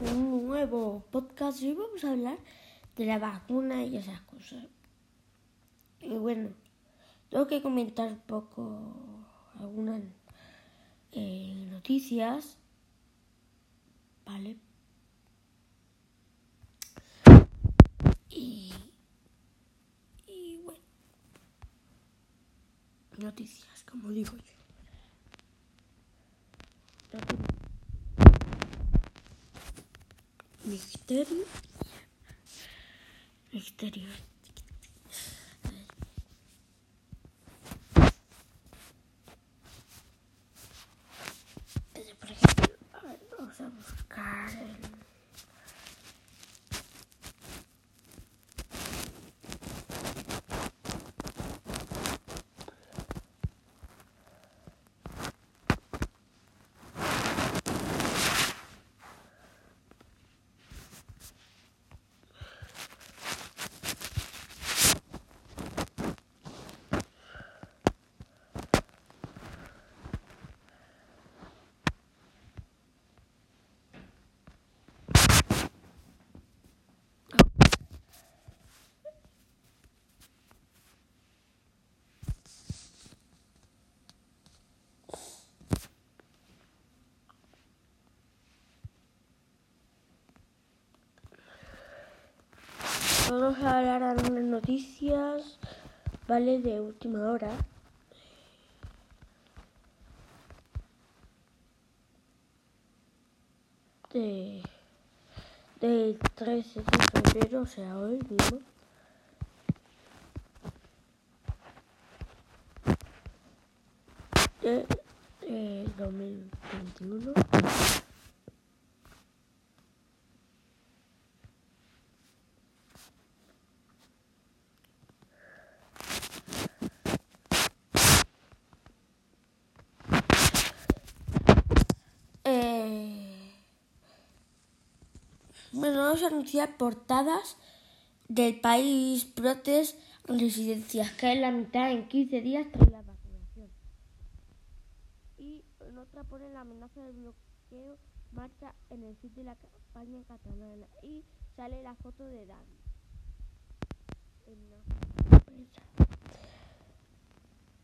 un nuevo podcast y hoy vamos a hablar de la vacuna y esas cosas. Y bueno, tengo que comentar un poco algunas eh, noticias, ¿vale? Y, y bueno, noticias, como digo yo. Mictério. Mictério. Ai, vamos buscar. Vamos a hablar de algunas noticias, ¿vale? De última hora. De, del 13 de febrero, o sea, hoy mismo. De, de 2021. Eh, bueno, vamos a anunciar portadas del país brotes residencias. Cae la mitad en 15 días tras la vacunación. Y en otra pone la amenaza del bloqueo marcha en el sitio de la campaña catalana. Y sale la foto de David.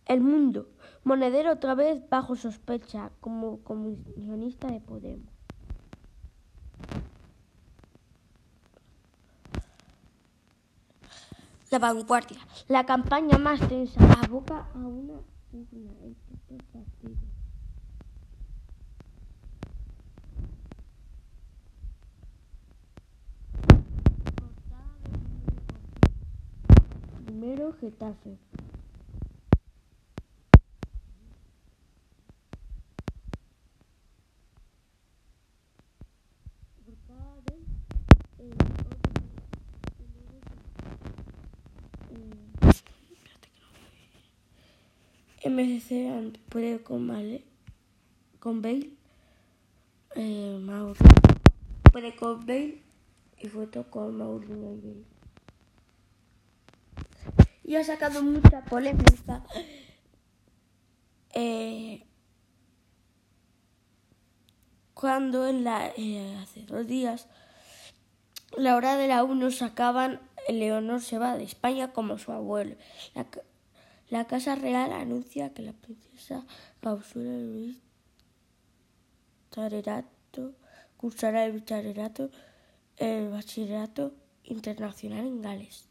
El mundo. Monedero otra vez bajo sospecha como comisionista de Podemos. La vanguardia. La campaña más tensa aboca a una pugna entre dos partidos. Primero Getafe. MCC puede con Vale, con Bale, eh, puede con Bale y foto con Maurino y ha sacado mucha polémica. Eh, cuando en la, eh, hace dos días, la hora de la 1 sacaban Leonor se va de España como su abuelo. La Casa Real anuncia que la princesa Tarerato cursará el bachillerato, internacional en Gales.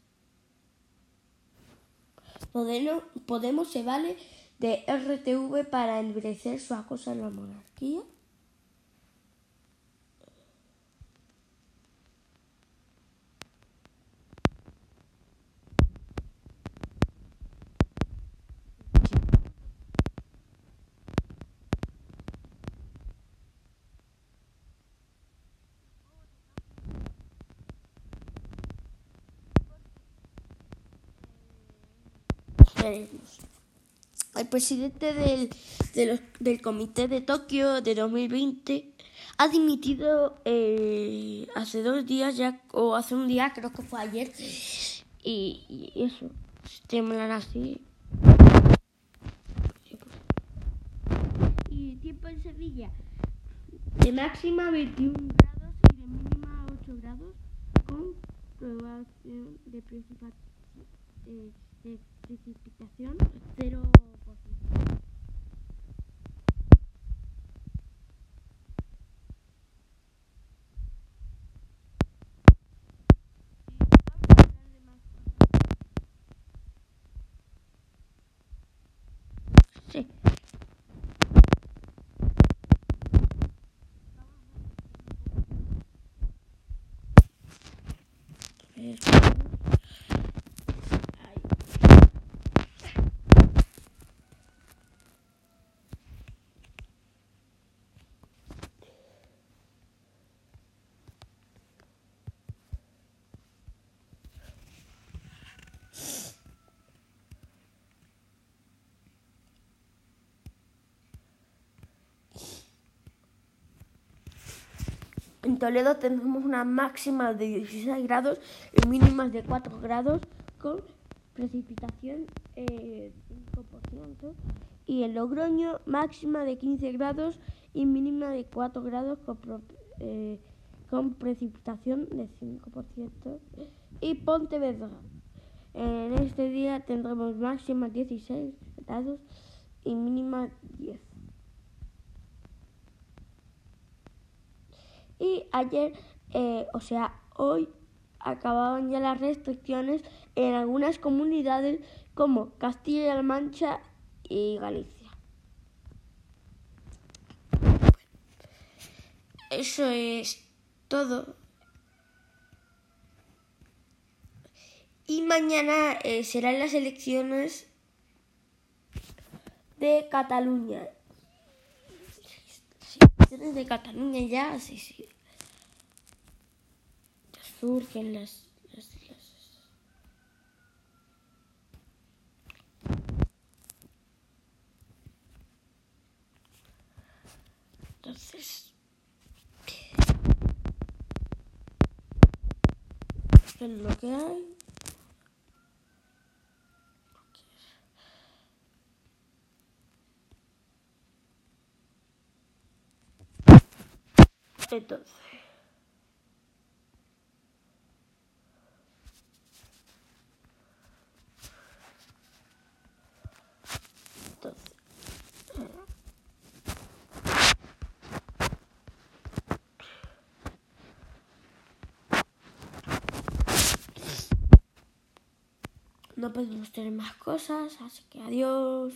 Podemos se vale de RTV para endurecer su acoso a la monarquía. Pues, el presidente del, del Comité de Tokio de 2020 ha dimitido eh, hace dos días ya, o hace un día, creo que fue ayer, y, y eso, temblan así. Y el tiempo en Sevilla, de máxima 21 grados y de mínima 8 grados, con probación de principal... Eh, precipitación 0%. Sí. En Toledo tenemos una máxima de 16 grados y mínimas de 4 grados con precipitación eh, 5%. Y en Logroño máxima de 15 grados y mínima de 4 grados con, eh, con precipitación de 5%. Y Pontevedra. En este día tendremos máxima 16 grados y mínima 10. Y ayer, eh, o sea, hoy acababan ya las restricciones en algunas comunidades como Castilla-La Mancha y Galicia. Eso es todo. Y mañana eh, serán las elecciones de Cataluña de Cataluña ya, sí, sí. surgen las, las, Entonces, es lo que hay? Entonces. Entonces. No podemos tener más cosas, así que adiós.